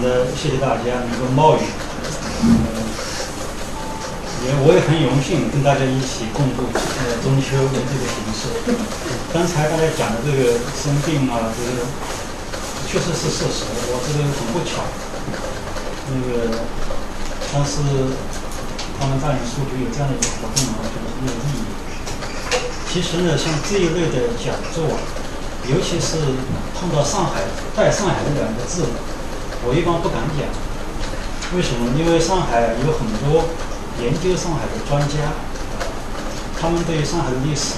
的，谢谢大家能够冒雨，也我也很荣幸跟大家一起共度呃中秋的这个形式。刚才大家讲的这个生病啊，这个确实是事实，我这个很不巧。那个，但是他们大连书局有这样的一个活动我觉得很有意义。其实呢，像这一类的讲座，尤其是碰到上海带上海这两个字。我一般不敢讲，为什么？因为上海有很多研究上海的专家，他们对上海的历史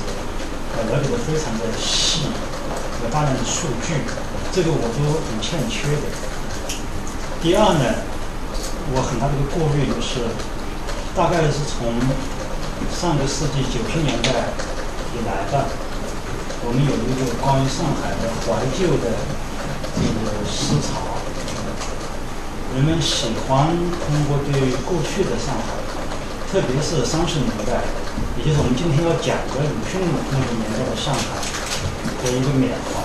呃了解的非常的细，有大量的数据，这个我都很欠缺的。第二呢，我很大的一个顾虑就是，大概是从上个世纪九十年代以来吧，我们有一个关于上海的怀旧的这个思潮。人们喜欢通过对过去的上海，特别是三十年代，也就是我们今天要讲的鲁迅那个年代的上海的一个缅怀，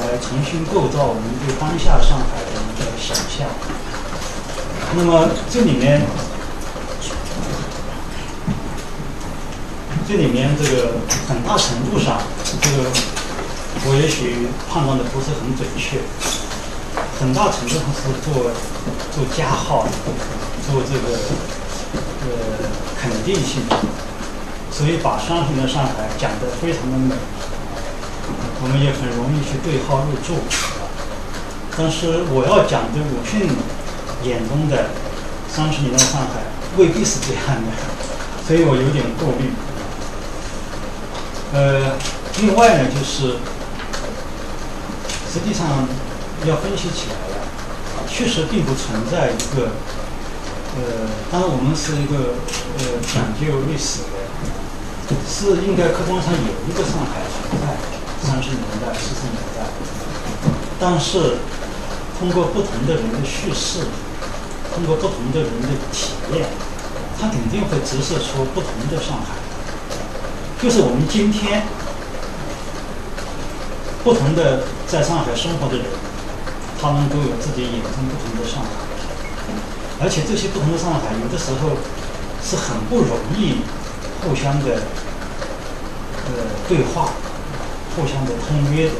来重新构造我们对当下上海的一个想象。那么这里面，这里面这个很大程度上，这个我也许判断的不是很准确。很大程度上是做做加号，做这个呃肯定性，所以把三十年的上海讲得非常的美，我们也很容易去对号入座。但是我要讲的鲁迅眼中的三十年的上海未必是这样的，所以我有点顾虑。呃，另外呢，就是实际上。要分析起来了，确实并不存在一个，呃，当然我们是一个呃讲究历史的，是应该客观上有一个上海存在，三十年代、四十年代，但是通过不同的人的叙事，通过不同的人的体验，它肯定会折射出不同的上海，就是我们今天不同的在上海生活的人。他们都有自己眼中不同的上海，而且这些不同的上海，有的时候是很不容易互相的呃对话，互相的通约的。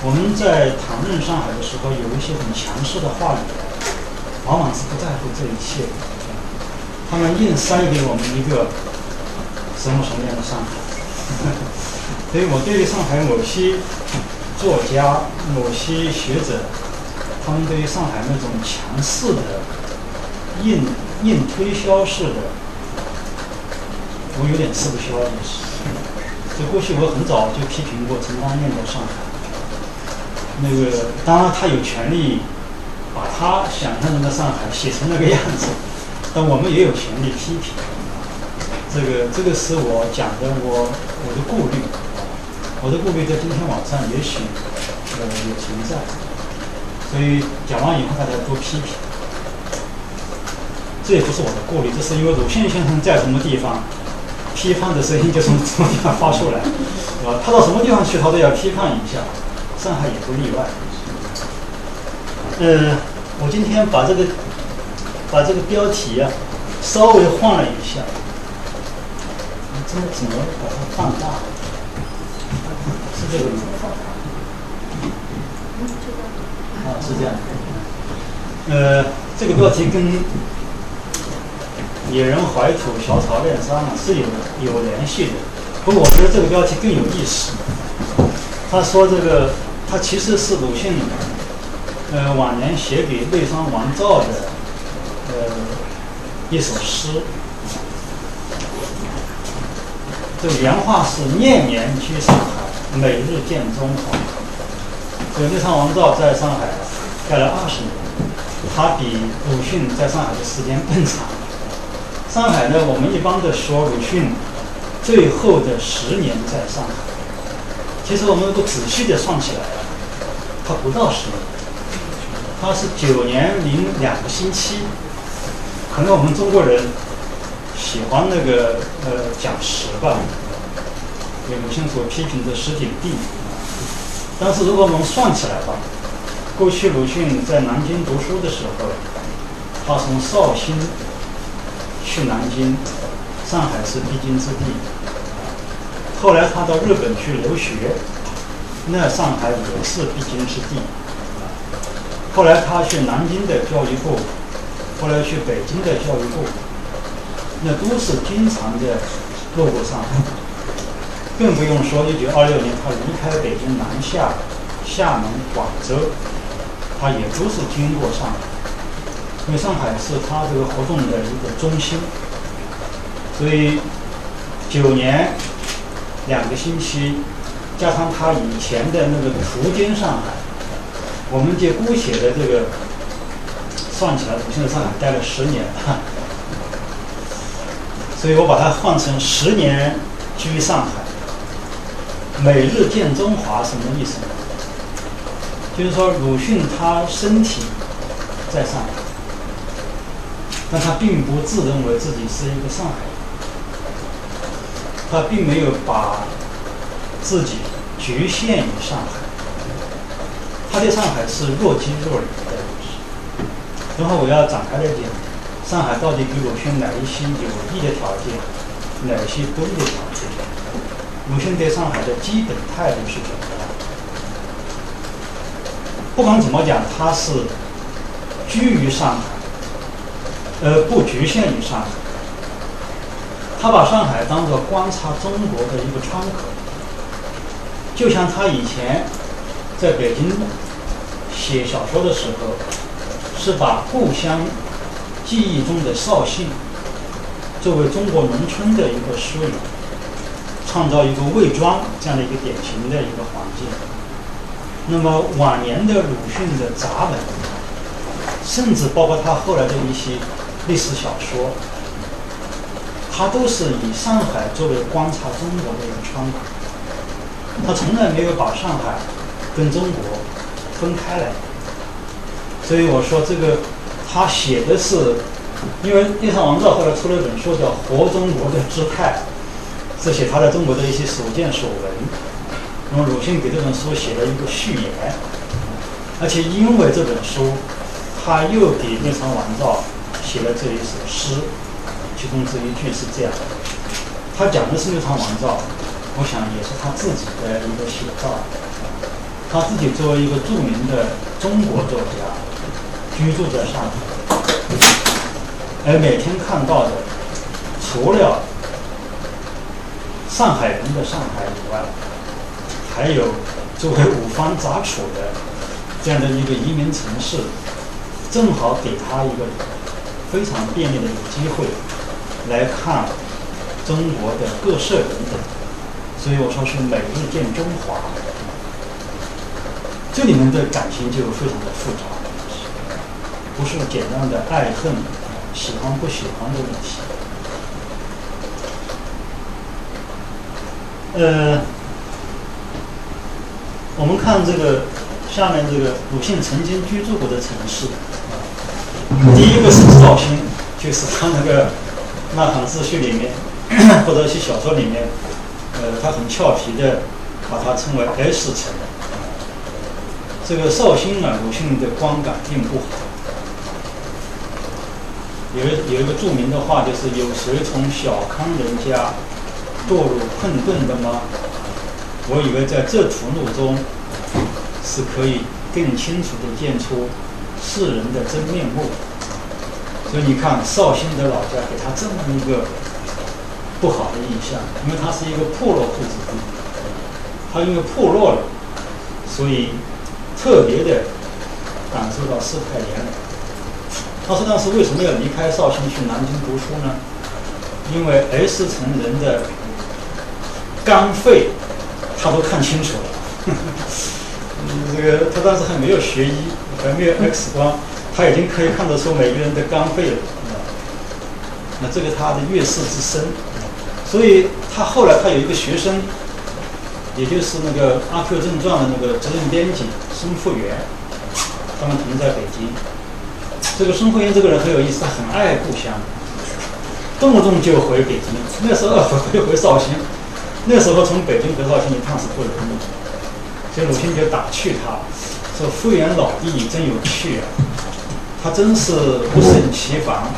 我们在谈论上海的时候，有一些很强势的话语，往往是不在乎这一切的。他们硬塞给我们一个什么什么样的上海，所以我对于上海某些。作家、某些学者，他们对于上海那种强势的、硬硬推销式的，我有点吃不消的是。这过去我很早就批评过陈丹燕的上海。那个当然他有权利把他想象中的上海写成那个样子，但我们也有权利批评。这个这个是我讲的，我我的顾虑。我的顾虑在今天晚上也许呃有存在，所以讲完以后大家多批评，这也不是我的顾虑，这是因为鲁迅先生在什么地方，批判的声音就从什么地方发出来，是吧？他到什么地方去，他都要批判一下，上海也不例外。呃，我今天把这个把这个标题啊稍微换了一下，真的只能把它放大。这个啊，是这样的。呃，这个标题跟“野人怀土，小草恋沙”呢是有有联系的。不过我觉得这个标题更有意思。他说这个，他其实是鲁迅呃晚年写给内山王照的呃一首诗。这原话是“念念居上海”。每日见中华。这个内山王照在上海待了二十年，他比鲁迅在上海的时间更长。上海呢，我们一般的说鲁迅最后的十年在上海，其实我们如果仔细的算起来，他不到十年，他是九年零两个星期。可能我们中国人喜欢那个呃讲实吧。鲁迅所批评的十景地，但是如果我们算起来吧，过去鲁迅在南京读书的时候，他从绍兴去南京，上海是必经之地。后来他到日本去留学，那上海也是必经之地。后来他去南京的教育部，后来去北京的教育部，那都是经常的路过上海。更不用说一九二六年他离开北京南下厦门、广州。他也都是经过上海，因为上海是他这个活动的一个中心，所以九年两个星期，加上他以前的那个途经上海，我们就姑且的这个算起来，我现在上海待了十年，所以我把它换成十年居上海，每日见中华，什么意思呢？就是说，鲁迅他身体在上海，但他并不自认为自己是一个上海人，他并没有把自己局限于上海，他对上海是若即若离的。然后我要展开来讲，上海到底给鲁迅哪一些有益的条件，哪些不利的条件？鲁迅对上海的基本态度是什么？不管怎么讲，他是居于上海，而不局限于上海。他把上海当做观察中国的一个窗口，就像他以前在北京写小说的时候，是把故乡记忆中的绍兴作为中国农村的一个缩影，创造一个魏庄这样的一个典型的一个环境。那么晚年的鲁迅的杂文，甚至包括他后来的一些历史小说，他都是以上海作为观察中国的一个窗口。他从来没有把上海跟中国分开来。所以我说这个，他写的是，因为叶绍王照后来出了一本书叫《活中国的姿态》，这些他在中国的一些所见所闻。那么鲁迅给这本书写了一个序言，而且因为这本书，他又给聂长王照写了这一首诗，其中这一句是这样的：他讲的是聂长王照，我想也是他自己的一个写照。他自己作为一个著名的中国作家，居住在上海，而每天看到的，除了上海人的上海以外，还有作为五方杂处的这样的一个移民城市，正好给他一个非常便利的一个机会来看中国的各色人等，所以我说是每日见中华。这里面的感情就非常的复杂，不是简单的爱恨、喜欢不喜欢的问题。呃。我们看这个下面这个鲁迅曾经居住过的城市，第一个是绍兴，就是他那个《呐喊自序》里面或者一些小说里面，呃，他很俏皮的把它称为 S 城。这个绍兴啊，鲁迅的观感并不好。有有一个著名的话，就是有谁从小康人家堕入困顿的吗？我以为在这途路中是可以更清楚地见出世人的真面目，所以你看绍兴的老家给他这么一个不好的印象，因为他是一个破落户子弟，他因为破落了，所以特别的感受到世态炎凉。他说当时为什么要离开绍兴去南京读书呢？因为 S 城人的肝肺。他都看清楚了，这个他当时还没有学医，还没有 X 光，他已经可以看得出每个人的肝肺了。那这个他的阅世之深，所以他后来他有一个学生，也就是那个《阿 Q 正传》的那个责任编辑孙复元，他们同在北京。这个孙复元这个人很有意思，他很爱故乡，动不动就回北京，那时候回回绍兴。那时候从北京回绍兴一趟是不容易，所以鲁迅就打趣他，说复原老弟，你真有趣啊，他真是不胜其烦啊，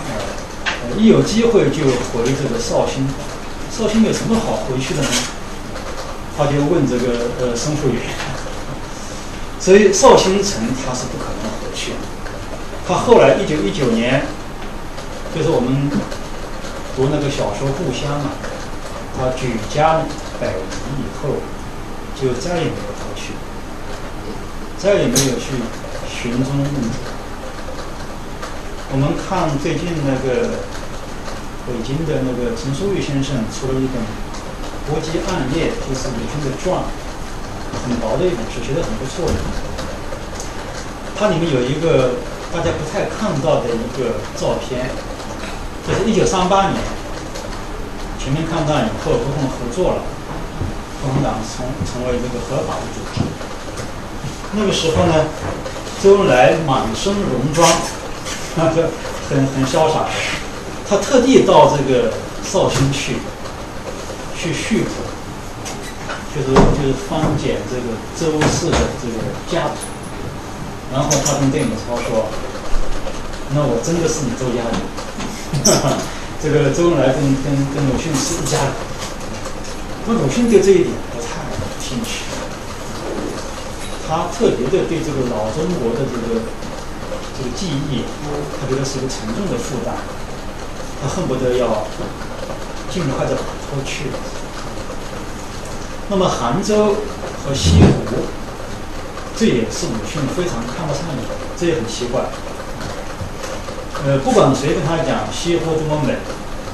一有机会就回这个绍兴，绍兴有什么好回去的呢？他就问这个呃申复远，所以绍兴城他是不可能回去的。他后来一九一九年，就是我们读那个小说《故乡》嘛，他举家百年以后，就再也没有回去，再也没有去寻踪问主。我们看最近那个北京的那个陈淑玉先生出了一本《国际暗夜》，就是鲁迅的传，很薄的一本书，写的很不错的。它里面有一个。大家不太看到的一个照片，这是一九三八年，全面抗战以后，共同合作了，共产党成成为这个合法的组织。那个时候呢，周恩来满身戎装，那 个很很潇洒的，他特地到这个绍兴去，去叙古，就是就是翻检这个周氏的这个家谱。然后他跟邓颖超说：“那我真的是你周家人。”这个周恩来跟跟跟鲁迅是一家人。那鲁迅对这一点不太兴趣，他特别的对这个老中国的这个这个记忆，他觉得是一个沉重的负担，他恨不得要尽快的摆脱去。那么杭州和西湖。这也是鲁迅非常看不上的，这也很奇怪。呃，不管谁跟他讲西湖多么美，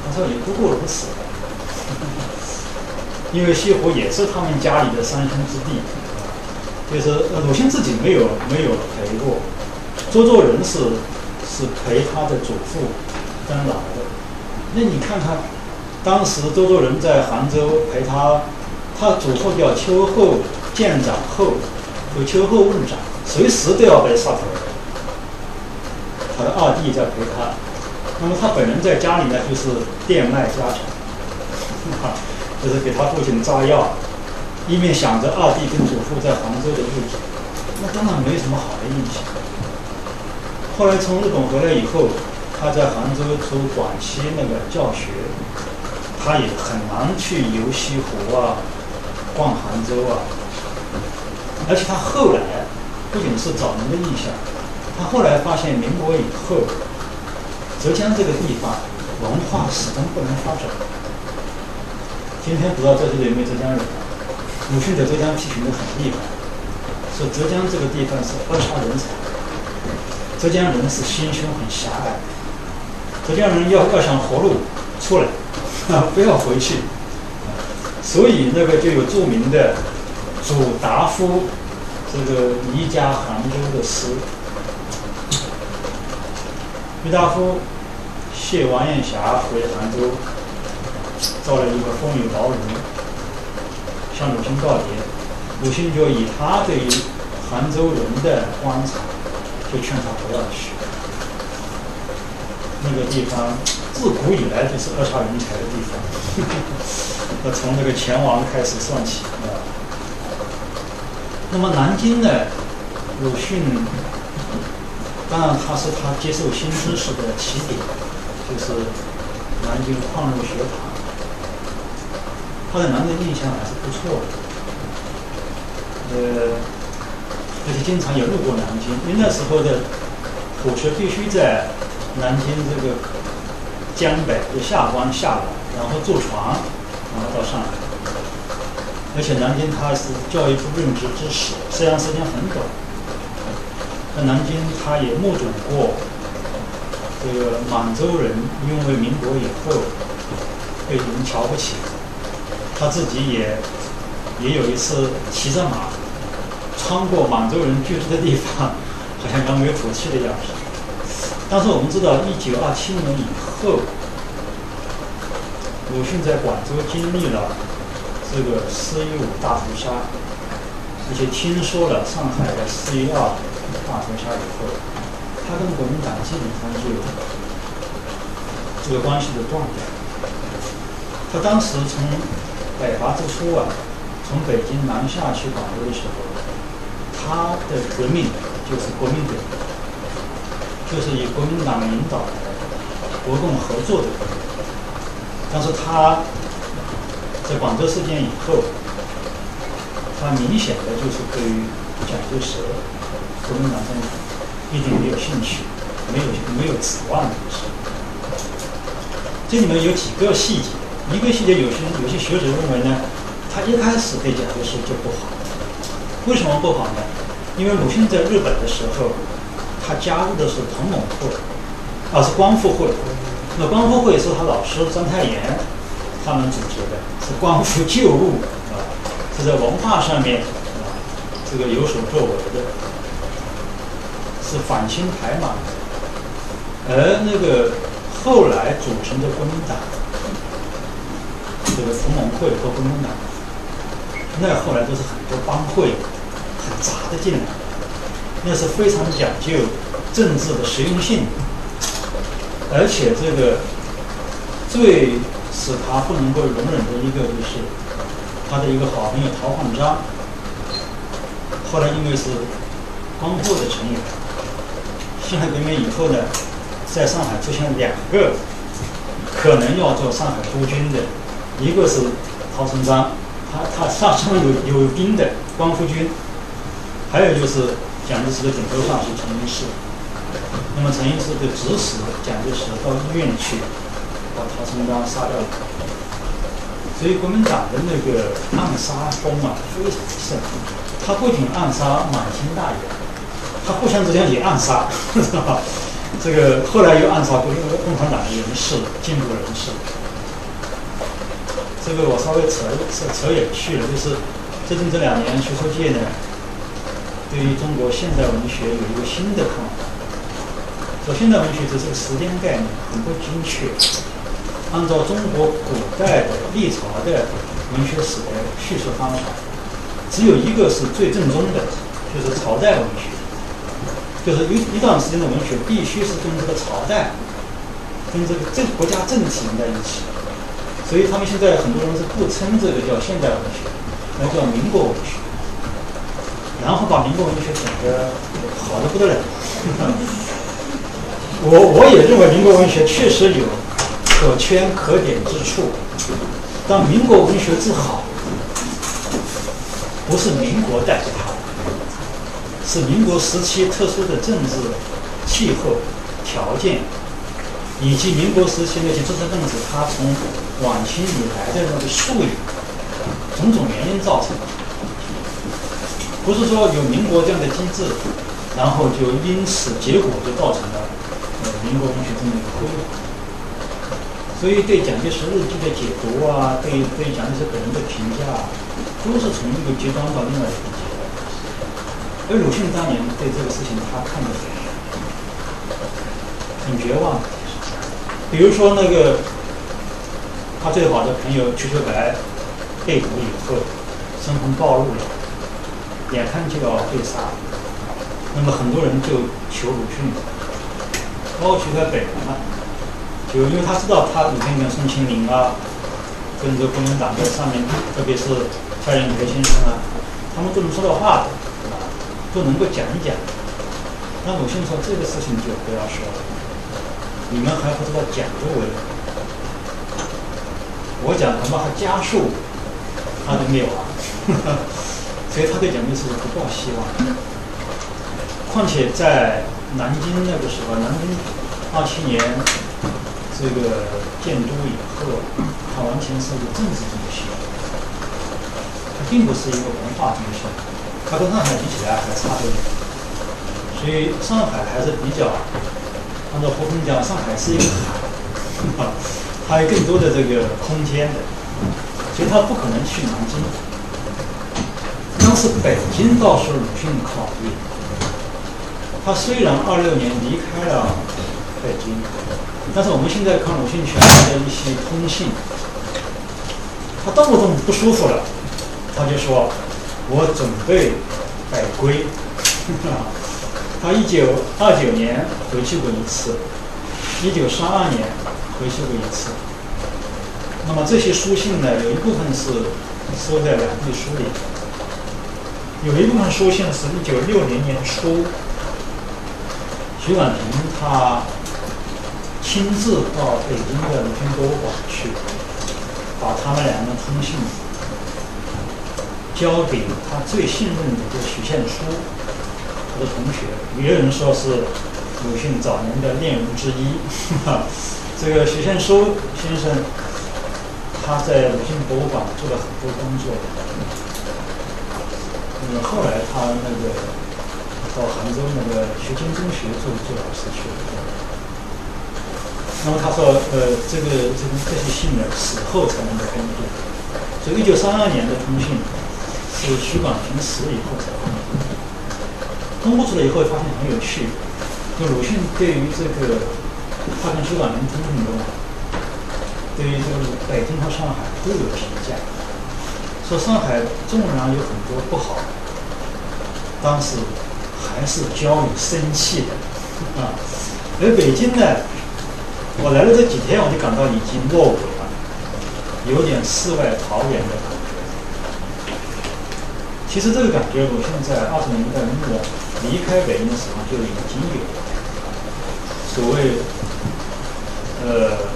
他说也不过如此。因为西湖也是他们家里的三兄之地，就是鲁迅自己没有没有陪过，周作人是是陪他的祖父登老的。那你看看，当时周作人在杭州陪他，他祖父叫秋后见长后。有秋后问斩，随时都要被杀头。他的二弟在陪他，那么他本人在家里呢，就是电卖家常，就是给他父亲炸药，一面想着二弟跟祖父在杭州的日子，那当然没什么好的印象。后来从日本回来以后，他在杭州做短期那个教学，他也很难去游西湖啊，逛杭州啊。而且他后来不仅是早年的印象，他后来发现民国以后，浙江这个地方文化始终不能发展。今天不知道在这里有没有浙江人？鲁迅在浙江批评的很厉害，说浙江这个地方是扼杀人才，浙江人是心胸很狭隘，浙江人要要想活路出来，啊，不要回去。所以那个就有著名的。祖达夫这个离家杭州的诗，郁达夫谢王艳霞回杭州，造了一个风雨牢笼，向鲁迅告别。鲁迅就以他对于杭州人的观察，就劝他不要去。那个地方自古以来就是扼杀人才的地方，要从这个钱王开始算起啊。那么南京呢？鲁迅当然他是他接受新知识的起点，就是南京矿路学堂。他的南京印象还是不错的，呃，而且经常也路过南京，因为那时候的火车必须在南京这个江北的下关下来，然后坐船，然后到上海。而且南京他是教育部任职之时，虽然时间很短，但南京他也目睹过这个满洲人因为民国以后被人瞧不起，他自己也也有一次骑着马穿过满洲人居住的地方，好像扬眉吐气的样子。但是我们知道，一九二七年以后，鲁迅在广州经历了。这个四一五大屠杀，而且听说了上海的四一二大屠杀以后，他跟国民党基本上就这个关系就断掉。他当时从北伐之初啊，从北京南下去广州的时候，他的革命就是国民革命，就是以国民党领导国共合作的革命。但是他在广州事件以后，他明显的就是对于蒋介石国民党政府一点没有兴趣，没有没有指望的意思。这里面有几个细节，一个细节有些有些学者认为呢，他一开始对蒋介石就不好。为什么不好呢？因为鲁迅在日本的时候，他加入的是同盟会，啊是光复会。那光复会是他老师章太炎他们组织的，是光复旧物啊，是在文化上面啊这个有所作为的，是反清台嘛。而那个后来组成的国民党，这个同盟会和国民党，那后来都是很多帮会。很杂的进来，那是非常讲究政治的实用性，而且这个最使他不能够容忍的一个就是他的一个好朋友陶焕章，后来因为是光复的成员，辛亥革命以后呢，在上海出现两个可能要做上海督军的，一个是陶成章，他他上上有有兵的光复军。还有就是蒋介石的顶头上司陈云士，那么陈云士就指使蒋介石到医院去把陶成章杀掉了。所以国民党的那个暗杀风啊非常盛，他不仅暗杀满清大员，他互相之间也暗杀，是吧？这个后来又暗杀共共产党的人士、进步人士。这个我稍微扯扯扯远去了，就是最近这两年学术界呢。对于中国现代文学有一个新的看法。说现代文学这是个时间概念，很不精确。按照中国古代的历朝的文学史的叙述方法，只有一个是最正宗的，就是朝代文学。就是一一段时间的文学必须是跟这个朝代、跟这个政国家政体连在一起。所以他们现在很多人是不称这个叫现代文学，那叫民国文学。然后把民国文学整得好的不得了。我我也认为民国文学确实有可圈可点之处，但民国文学之好，不是民国带给他，是民国时期特殊的政治气候条件，以及民国时期那些知识分子他从晚清以来的那个术语，种种原因造成的。不是说有民国这样的机制，然后就因此结果就造成了呃民国文学这么一个辉煌。所以对蒋介石日记的解读啊，对对蒋介石本人的评价，都是从一个极端到另外一个极端。而鲁迅当年对这个事情他看得很绝望。比如说那个他最好的朋友瞿秋白被捕以后，身份暴露了。眼看就要被杀，那么很多人就求鲁迅，包括瞿秋白本人嘛，就因为他知道他鲁迅跟宋庆龄啊，跟这国民党在上面，特别是蔡元培先生啊，他们都能说到话的，都能够讲一讲。那鲁迅说这个事情就不要说了，你们还不知道讲究为？我讲恐怕还加速他的灭亡。所以他对蒋介石不抱希望。况且在南京那个时候，南京二七年这个建都以后，他完全是一个政治中心，他并不是一个文化中心，他跟上海比起来还差得远。所以上海还是比较，按照胡风讲，上海是一个海，它有更多的这个空间的，所以他不可能去南京。当时北京倒是鲁迅考虑，他虽然二六年离开了北京，但是我们现在看鲁迅全的一些通信，他动不动不舒服了，他就说：“我准备北归。” 他一九二九年回去过一次，一九三二年回去过一次。那么这些书信呢，有一部分是收在两地书里。有一部分书信是一九六零年初，徐婉婷他亲自到北京的鲁迅博物馆去，把他们两个通信交给他最信任的一个许宪初，他的同学，也有人说是鲁迅早年的恋人之一。这个许宪初先生。他在鲁迅博物馆做了很多工作，那嗯，后来他那个到杭州那个学京中学做做老师去了。那么他说，呃，这个这个这些信呢，死后才能够公布。所以一九三二年的通信是徐广平死以后才公布。出来以后，发现很有趣，就鲁迅对于这个他跟徐广平通信中。对于这个北京和上海都有评价，说上海纵然有很多不好，当时还是交有生气的啊。而北京呢，我来了这几天，我就感到已经落伍了，有点世外桃源的感觉。其实这个感觉，我现在二十年代末离开北京的时候就已经有了，所谓呃。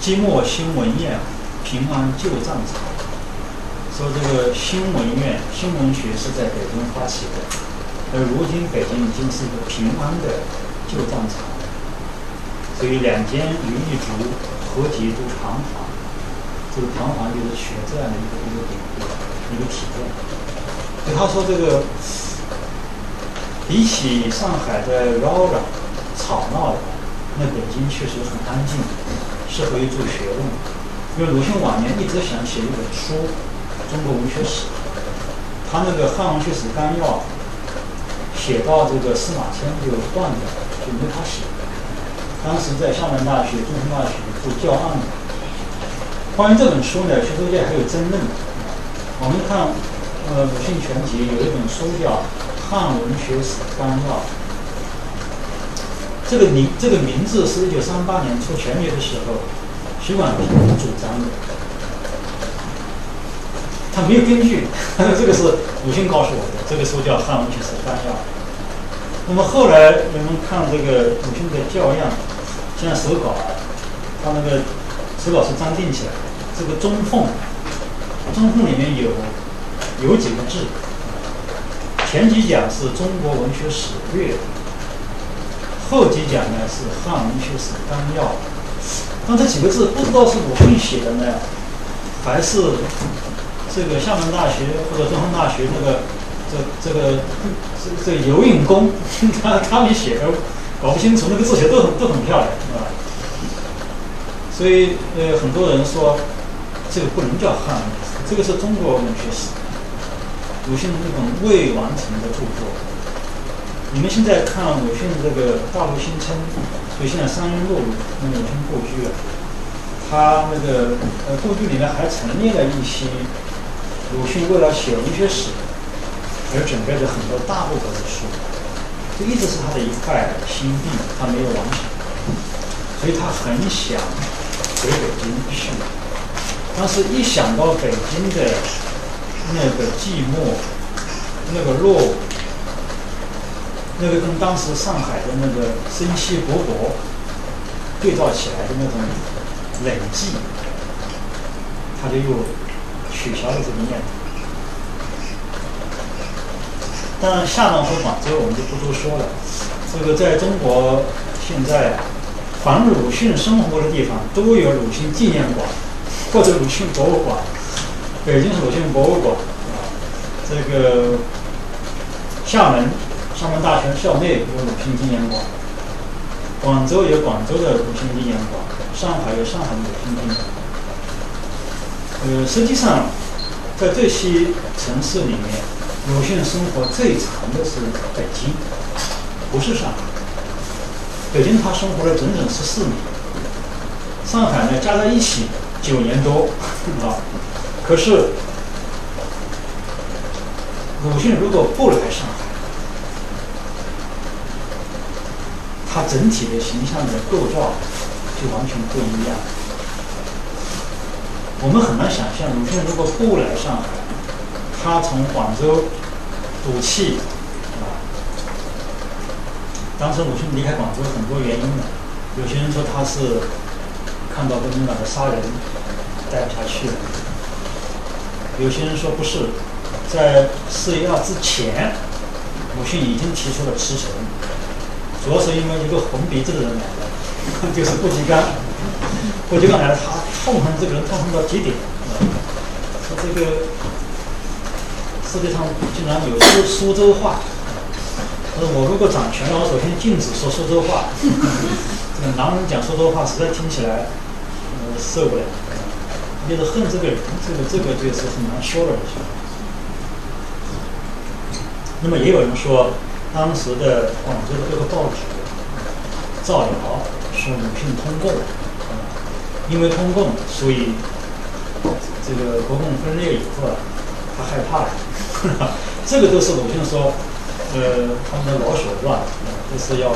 寂寞新闻院，平安旧战场。说这个新闻院新闻学是在北京发起的，而如今北京已经是一个平安的旧战场。所以两间于一族合集都堂皇，这个堂皇就是取这样的一个一个典故，一个体验。所以他说这个比起上海的嚷嚷吵闹的，那北京确实很安静。适合于做学问，因为鲁迅晚年一直想写一本书《中国文学史》，他那个《汉文学史纲要》写到这个司马迁就断掉，就没法写。当时在厦门大学、中山大学做教案的。关于这本书呢，学术界还有争论。我们看，呃，鲁迅全集有一本书叫《汉文学史纲要》。这个名这个名字是一九三八年出全集的时候，徐广平主张的，他没有根据，这个是鲁迅告诉我的。这个书叫《汉文学史纲要》。那么后来人们看这个鲁迅的教样，像手稿，他那个手稿是装订起来的。这个中缝，中控里面有有几个字，前几讲是中国文学史略。后几讲呢是《汉文学史纲要》，那这几个字不知道是鲁迅写的呢，还是这个厦门大学或者中山大学这个这这个这这游泳工他他们写的，搞不清楚。那个字写都很都很漂亮，是吧？所以呃，很多人说这个不能叫汉文，这个是中国文学史，鲁迅的那本未完成的著作。你们现在看鲁迅这个《大陆新村》，所以现在三英路那鲁迅故居啊，他那个呃故居里面还陈列了一些鲁迅为了写文学史而准备的很多大部头的书，这一直是他的一块心病，他没有完成，所以他很想回北京去，但是一想到北京的那个寂寞，那个落伍。那个跟当时上海的那个生气勃勃对照起来的那种冷寂，他就又取消了这个念头。当然，厦门和广州我们就不多说了。这个在中国现在，凡鲁迅生活的地方都有鲁迅纪念馆或者鲁迅博物馆。北京鲁迅博物馆啊，这个厦门。厦门大学校内有鲁迅纪念馆，广州有广州的鲁迅纪念馆，上海有上海的鲁迅纪念馆。呃，实际上，在这些城市里面，鲁迅生活最长的是北京，不是上海。北京他生活了整整十四年，上海呢加在一起九年多，啊。可是，鲁迅如果不来上海，他整体的形象的构造就完全不一样。我们很难想象，鲁迅如果不来上海，他从广州赌气，啊，当时鲁迅离开广州很多原因的，有些人说他是看到国民党的杀人，待不下去了；有些人说不是，在四一二之前，鲁迅已经提出了辞呈，主要是因为一个红鼻子的人来了。就是顾颉刚，顾颉刚来了，他痛恨这个人，痛恨到极点。说这个世界上竟然有苏苏州话，他说我如果掌权了，我首先禁止说苏州话。这个男人讲苏州话实在听起来，受不了。就是恨这个人，这个这个就是很难说的。那么也有人说，当时的广州的这个报纸造谣。是鲁迅通共，因为通共，所以这个国共分裂以后啊，他害怕了。这个都是鲁迅说，呃，他们的老手段，都是要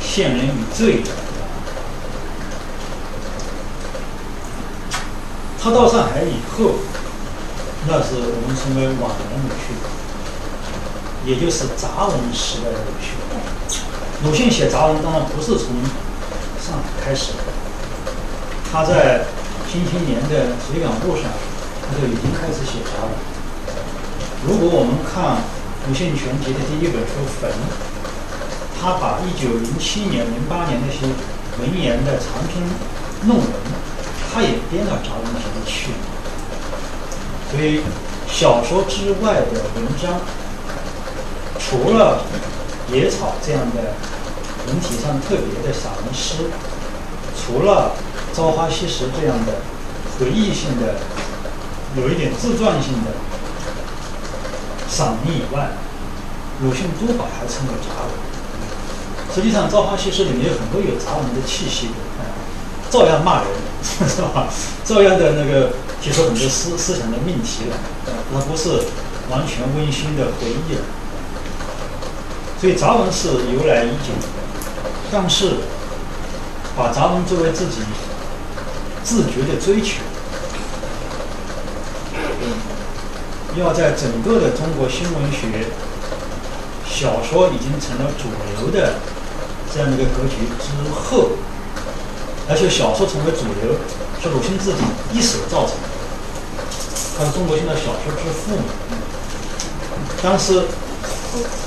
陷人于罪的。他到上海以后，那是我们称为晚年鲁迅，也就是杂文时代的鲁迅。鲁迅写杂文当然不是从。上海开始的，他在《新青年》的随感路上，他就已经开始写杂文。如果我们看鲁迅全集的第一本书《坟》，他把一九零七年、零八年那些文言的长篇论文，他也编到杂文集里去。所以，小说之外的文章，除了野草这样的。文体上特别的散文诗，除了《朝花夕拾》这样的回忆性的、有一点自传性的散文以外，鲁迅都把它称为杂文。实际上，《朝花夕拾》里面有很多有杂文的气息的，照样骂人，是吧？照样的那个提出很多思思想的命题来，而不是完全温馨的回忆了。所以，杂文是由来已久。但是，把杂文作为自己自觉的追求，要在整个的中国新文学小说已经成了主流的这样的一个格局之后，而且小说成为主流是鲁迅自己一手造成的，他是中国现代小说之父嘛。当时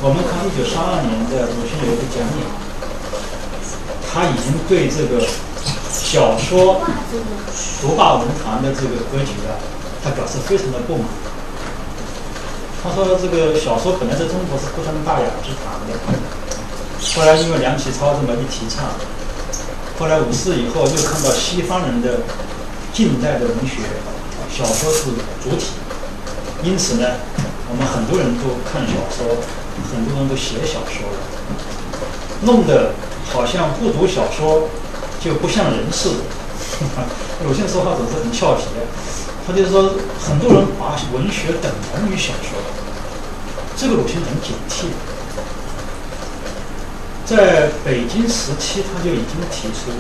我们看一九三二年的鲁迅有一个讲演。他已经对这个小说独霸文坛的这个格局啊，他表示非常的不满。他说：“这个小说本来在中国是不分大雅之谈的，后来因为梁启超这么一提倡，后来五四以后又看到西方人的近代的文学，小说是主体，因此呢，我们很多人都看小说，很多人都写小说了，弄得。”好像不读小说就不像人似的。鲁迅说话总是很俏皮，他就是说很多人把文学等同于小说，这个鲁迅很警惕。在北京时期，他就已经提出，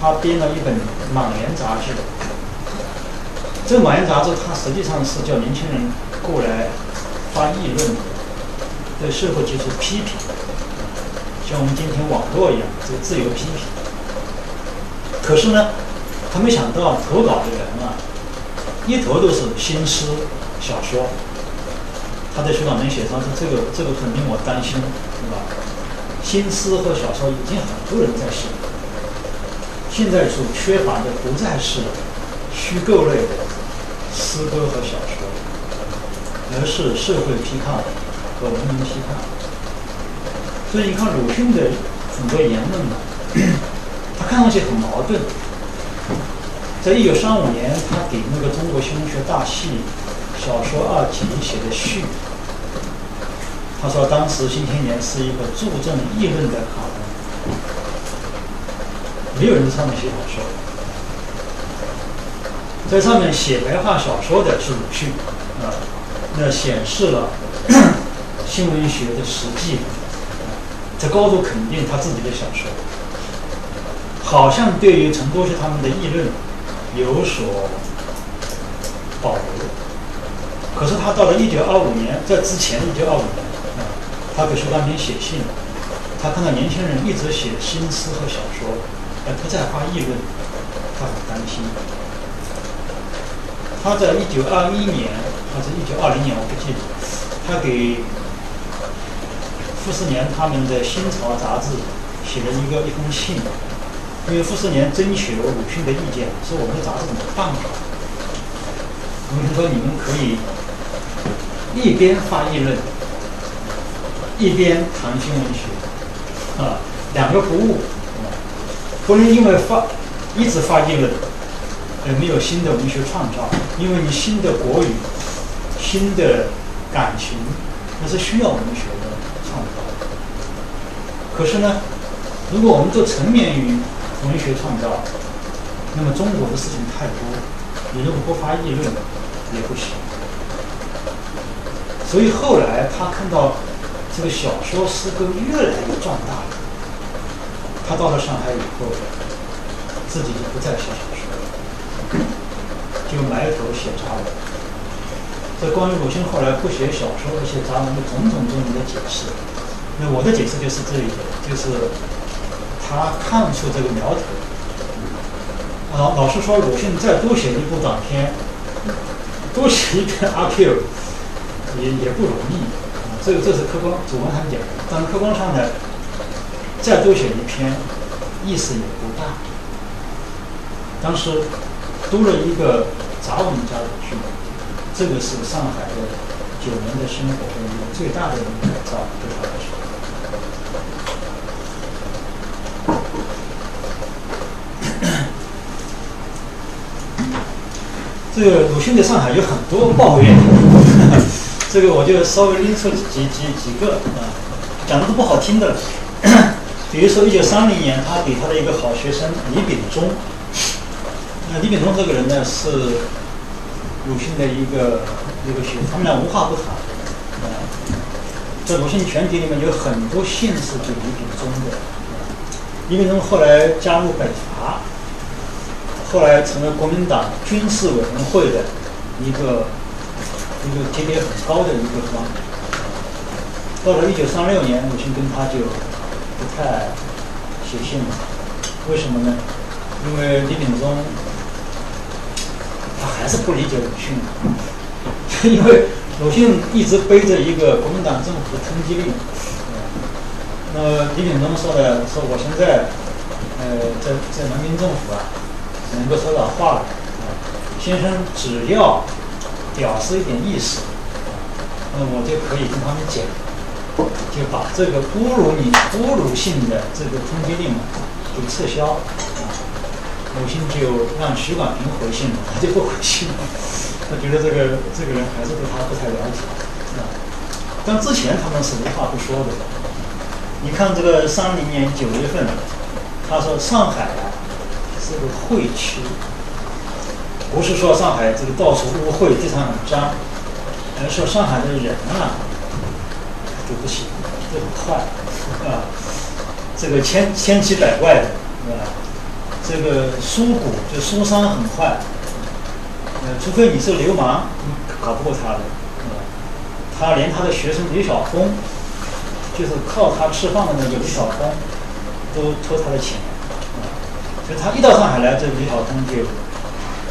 他编了一本《莽原》杂志。这个《莽原》杂志，它实际上是叫年轻人过来发议论，对社会提出批评。像我们今天网络一样，这个自由批评。可是呢，他没想到投稿的人啊，一头都是新诗小说。他在书稿能写上说：“这个这个很令我担心，是吧？新诗和小说已经很多人在写，现在所缺乏的不再是虚构类的诗歌和小说，而是社会批判和文明批判。”所以你看鲁迅的很多言论呢，他看上去很矛盾。在一九三五年，他给那个《中国新文学大系》小说二集写的序，他说当时《新青年》是一个注重议论的刊物，没有人上面写小说，在上面写白话小说的是鲁迅，啊，那显示了 新文学的实际。在高度肯定他自己的小说，好像对于陈独秀他们的议论有所保留。可是他到了一九二五年，在之前一九二五年，他给徐光平写信，他看到年轻人一直写新诗和小说，而不再发议论，他很担心。他在一九二一年还是一九二零年，我不记得，他给傅斯年他们的《新潮》杂志写了一个一封信，因为傅斯年征求鲁迅的意见，说我们的杂志怎么办好？鲁迅说你们可以。一边发议论，一边谈新文学，啊，两个不误，啊不能因为发一直发议论，而没有新的文学创造。因为你新的国语、新的感情，那是需要文学的创造。可是呢，如果我们都沉湎于文学创造，那么中国的事情太多，你如果不发议论也不行。所以后来他看到这个小说诗歌越来越壮大了，他到了上海以后，自己就不再写小说了，就埋头写杂文。这关于鲁迅后来不写小说、写杂文的种种种种的解释，那我的解释就是这一点，就是他看出这个苗头。老老实说，鲁迅再多写一部短篇，多写一篇阿 Q。也也不容易，这个这是客观，主观上讲，但是客观上呢，再多写一篇，意思也不大。当时多了一个杂文家的去，这个是上海的九年的生活的一个最大的一个改造，对他来说。这个鲁迅在上海有很多抱怨。这个我就稍微拎出几几几个啊，讲的都不好听的了。比如说，一九三零年，他给他的一个好学生李秉忠。那李秉忠这个人呢，是鲁迅的一个一个学生，他们俩无话不谈。啊，在鲁迅全集里面有很多信是给李秉忠的。李秉忠后来加入北伐，后来成了国民党军事委员会的一个。一个级别很高的一个官，到了一九三六年，鲁迅跟他就不太写信了。为什么呢？因为李秉忠他还是不理解鲁迅，因为鲁迅一直背着一个国民党政府的通缉令。那李秉忠说的说我现在呃在在人民政府啊能够说点话了，先生只要。表示一点意思，那我就可以跟他们讲，就把这个侮辱你、侮辱性的这个通缉令给撤销。鲁迅就让徐广平回信了，他就不回信了。他觉得这个这个人还是对他不太了解。啊，但之前他们是无话不说的。你看这个三零年九月份，他说上海啊是个会区。不是说上海这个到处污秽，地上很脏，而是说上海的人啊，就不行，就很坏，啊，这个千千奇百怪的，是吧？这个书骨就书商很坏，呃，除非你是流氓，你搞不过他的，吧？他连他的学生李晓峰，就是靠他吃饭的那个李晓峰，都偷他的钱，啊，所以他一到上海来，这李晓峰就。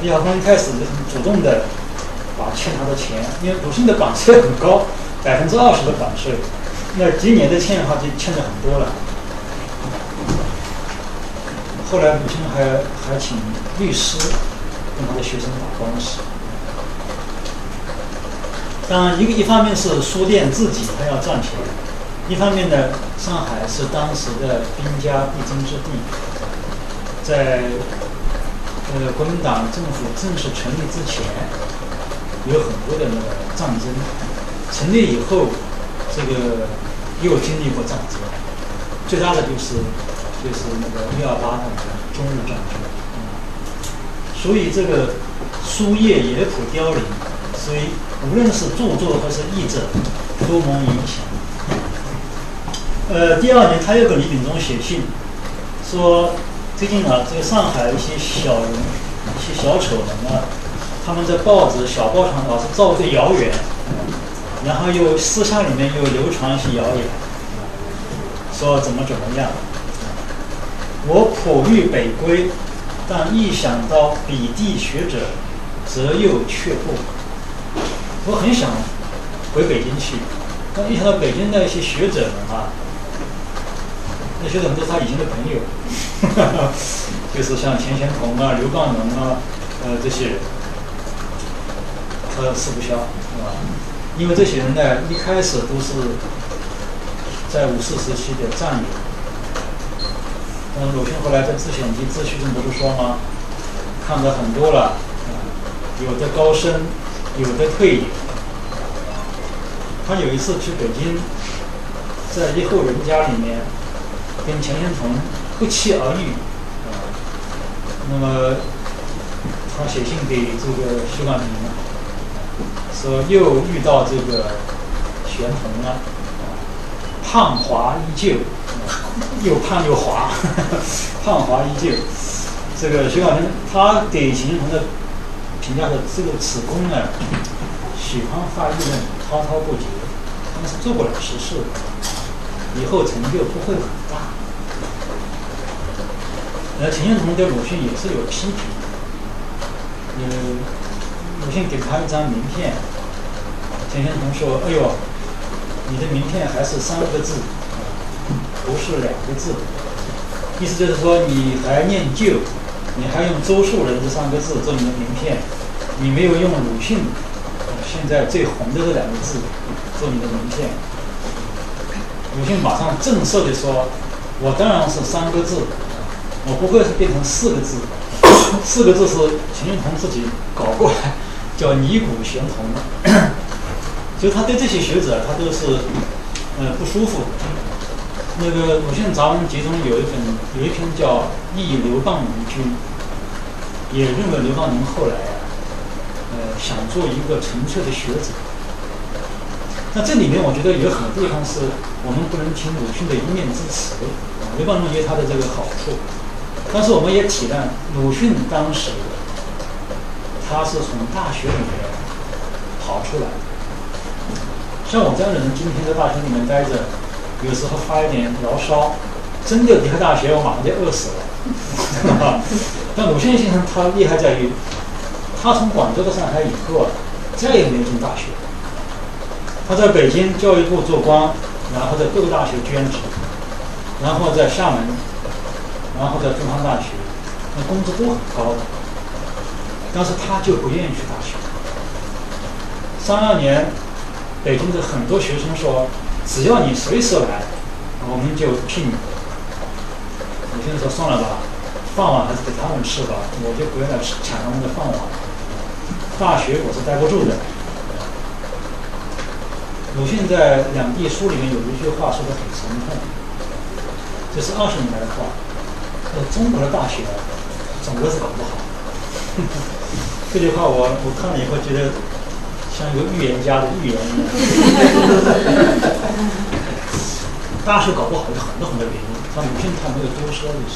李晓峰一开始就很主动的把欠他的钱，因为鲁迅的版税很高，百分之二十的版税，那今年的欠的话就欠的很多了。后来鲁迅还还请律师跟他的学生打官司。当然，一个一方面是书店自己他要赚钱，一方面呢，上海是当时的兵家必争之地，在。呃，国民党政府正式成立之前，有很多的那个战争；成立以后，这个又经历过战争。最大的就是就是那个一二八那个中日战争。所以这个书业野土凋零，所以无论是著作还是译者，都蒙影响。呃，第二年他又给李秉忠写信，说。最近呢，这个上海一些小人、一些小丑们啊，他们在报纸、小报上老是造个谣言，然后又私下里面又流传一些谣言，说怎么怎么样。我颇欲北归，但一想到彼地学者，则又却步。我很想回北京去，但一想到北京的一些学者们啊，那学者们都是他以前的朋友，就是像钱玄同啊、刘刚能啊，呃这些人，他吃不消，是吧？因为这些人呢，一开始都是在五四时期的战友。嗯，鲁迅后来在《自选集》自序中不是说吗？看的很多了，有的高升，有的退隐。他有一次去北京，在一户人家里面跟钱玄同不期而遇，啊，那么他写信给这个徐广平，说又遇到这个玄同了，啊胖滑依旧。又胖又滑，胖滑依旧。这个徐广平他给钱玄同的评价是：这个此公呢，喜欢发议论，滔滔不绝，但是做不了实事，以后成就不会很大。那，钱玄同对鲁迅也是有批评。嗯，鲁迅给他一张名片，钱玄同说：“哎呦，你的名片还是三个字。”不是两个字，意思就是说你还念旧，你还用周树人这三个字做你的名片，你没有用鲁迅现在最红的这两个字做你的名片。鲁迅马上正色地说：“我当然是三个字，我不会是变成四个字。四个字是钱玄同自己搞过来，叫尼古玄同。就他对这些学者，他都是呃不舒服。”那个鲁迅杂文集中有一本有一篇叫《忆刘邦农君》，也认为刘邦农后来啊，呃，想做一个纯粹的学者。那这里面我觉得有很多地方是我们不能听鲁迅的一面之词。刘邦农有他的这个好处，但是我们也体谅鲁迅当时他是从大学里面跑出来，像我这样的人，今天在大学里面待着。有时候发一点牢骚，真的离开大学，我马上就饿死了。但鲁迅先生他厉害在于，他从广州到上海以后啊，再也没有进大学。他在北京教育部做官，然后在各个大学兼职，然后在厦门，然后在中山大学，那工资都很高的。但是他就不愿意去大学。三二年，北京的很多学生说。只要你随时来，我们就聘你。鲁迅说：“算了吧，饭碗还是给他们吃吧，我就不要来抢他们的饭碗。大学我是待不住的。”鲁迅在《两地书》里面有一句话说的很沉痛，这是二十年来的话：“说中国的大学总归是搞不好。”这句话我我看了以后觉得。像一个预言家的预言一样，大学搞不好有很多很多原因，像鲁迅他没有多说就是，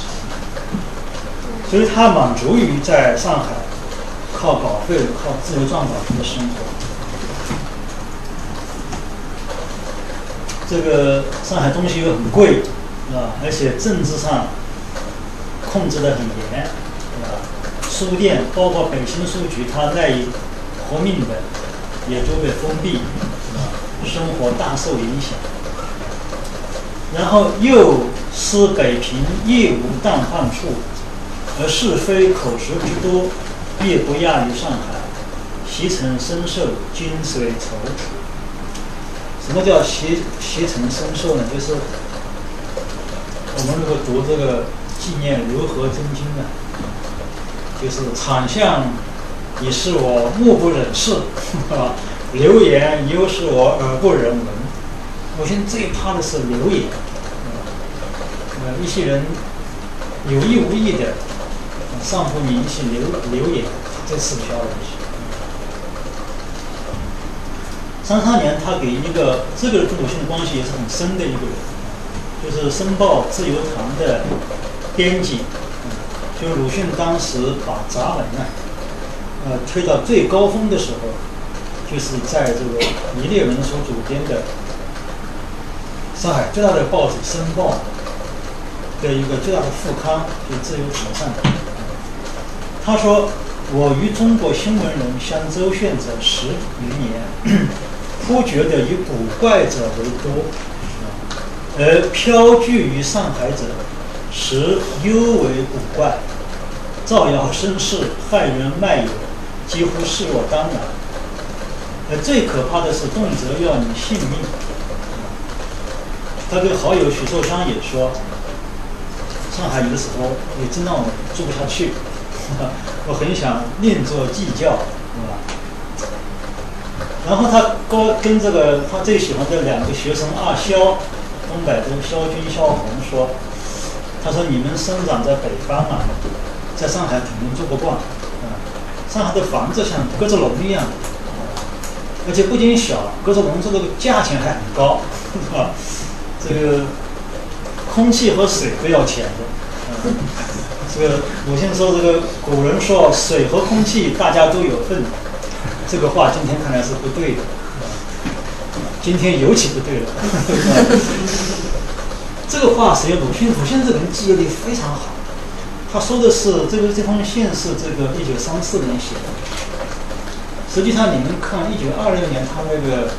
所以他满足于在上海靠稿费、靠自由撰稿的生活。这个上海东西又很贵，啊，而且政治上控制的很严，啊，书店包括北京书局，它赖以活命的。也都被封闭，生活大受影响。然后又思北平业无淡饭处，而是非口舌之多，亦不亚于上海。习成深受，金水愁。什么叫习习成深受呢？就是我们如果读这个纪念如何真经呢？就是场相。已是我目不忍视，啊，流言又是我耳不忍闻。我现在最怕的是流言，呃，一些人有意无意的散布你一些流流言，这是不消的。三三年，他给一个这个跟鲁迅的关系也是很深的一个人，就是《申报》《自由堂》的编辑，就鲁迅当时把杂文呢。呃推到最高峰的时候，就是在这个倪烈文所主编的上海最大的报纸《申报》的一个最大的副刊，就《自由崇尚》。他说：“我与中国新闻人相周旋者十余年，忽觉得以古怪者为多，而飘聚于上海者，实尤为古怪，造谣生事、害人卖友，几乎视若当然。而最可怕的是，动辄要你性命。”他对好友许寿裳也说：“上海有的时候也真让我住不下去。”我很想另作计较，是吧？然后他跟跟这个他最喜欢的两个学生阿萧，东北的萧军、萧红说：“他说你们生长在北方啊，在上海肯定住不惯，啊，上海的房子像鸽子笼一样，而且不仅小，鸽子笼这个价钱还很高，是吧，这个空气和水都要钱的。”这个鲁迅说：“这个古人说水和空气大家都有份，这个话今天看来是不对的，今天尤其不对了。这个话谁？鲁迅？鲁迅这个人记忆力非常好。他说的是这个这封信是这个一九三四年写的。实际上，你们看一九二六年他那个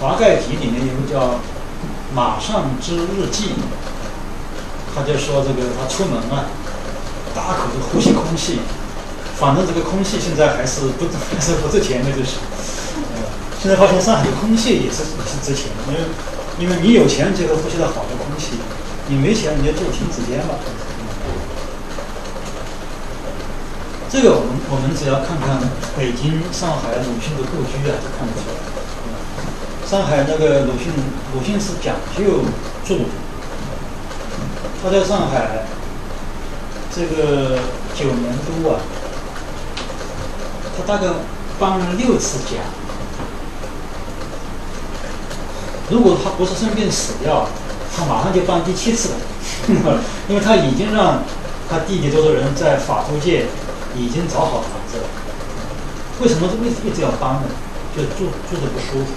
华盖集里面有个叫《马上之日记》。”他就说：“这个他出门啊，大口的呼吸空气，反正这个空气现在还是不 还是不值钱的，就是。现在发现上海的空气也是也是值钱的，因为因为你有钱就能呼吸到好的空气，你没钱你就住亭子间吧。这个我们我们只要看看北京、上海鲁迅的故居啊，就看得出来。上海那个鲁迅，鲁迅是讲究住。”他在上海这个九年多啊，他大概搬了六次家。如果他不是生病死掉，他马上就搬第七次了，因为他已经让他弟弟多的人在法租界已经找好房子了。为什么一直一直要搬呢？就住住着不舒服，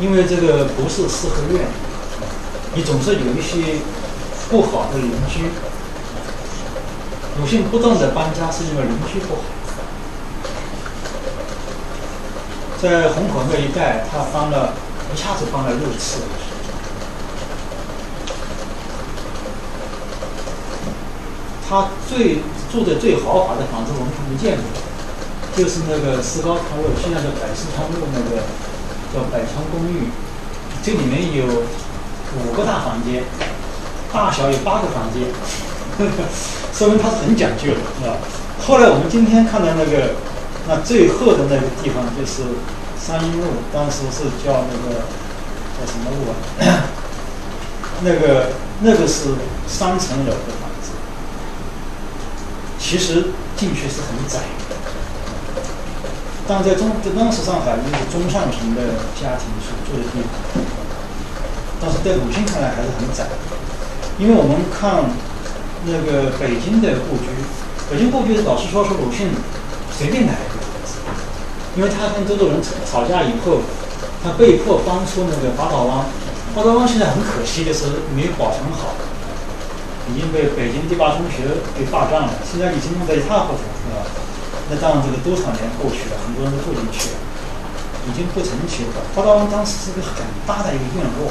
因为这个不是四合院，你总是有一些。不好的邻居，鲁迅不断的搬家是因为邻居不好。在虹口那一带，他搬了一下子搬了六次。他最住的最豪华的房子，我们还没见过，就是那个石膏汤路，现在的百世昌路那个叫百川公寓，这里面有五个大房间。大小有八个房间，说明他是很讲究的，是吧？后来我们今天看到那个，那最后的那个地方就是三阴路，当时是叫那个叫什么路啊？那个那个是三层楼的房子，其实进去是很窄的。但在中在当时上海一个中上层的家庭所住的地方，但是在鲁迅看来还是很窄。因为我们看那个北京的故居，北京故居老实说是鲁迅随便来一个房子，因为他跟周作人吵吵架以后，他被迫搬出那个八道湾，八道湾现在很可惜的是没有保存好，已经被北京第八中学给霸占了，现在已经弄得一塌糊涂，是吧？那当然这个多少年过去了，很多人都住进去了，已经不成气候。八道湾当时是个很大的一个院落，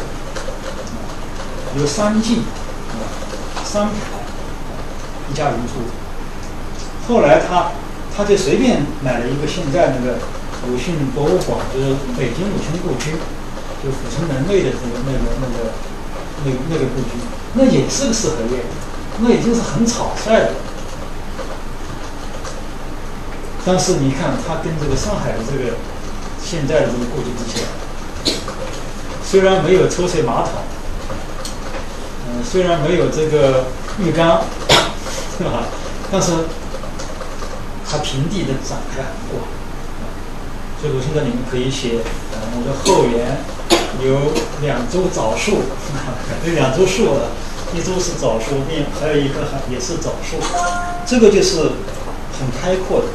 有三进。三排，一家人住。后来他，他就随便买了一个现在那个鲁迅博物馆，就是北京鲁迅故居，就阜成门内的这个那个那个那那个故居，那也是个四合院，那已经是很草率的。但是你看，他跟这个上海的这个现在的这个故居比起来，虽然没有抽水马桶。嗯虽然没有这个浴缸，是吧？但是它平地的展开很广，所以我现在你们可以写，呃，我的后园有两株枣树，有两株树的，一株是枣树，另还有一个还也是枣树。这个就是很开阔的。